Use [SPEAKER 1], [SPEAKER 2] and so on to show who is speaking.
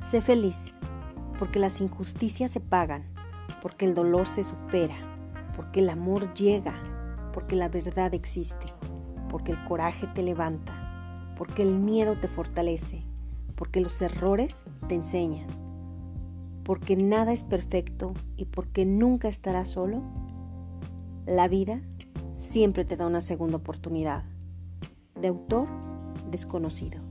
[SPEAKER 1] Sé feliz, porque las injusticias se pagan, porque el dolor se supera, porque el amor llega, porque la verdad existe, porque el coraje te levanta, porque el miedo te fortalece, porque los errores te enseñan, porque nada es perfecto y porque nunca estarás solo. La vida siempre te da una segunda oportunidad. De autor desconocido.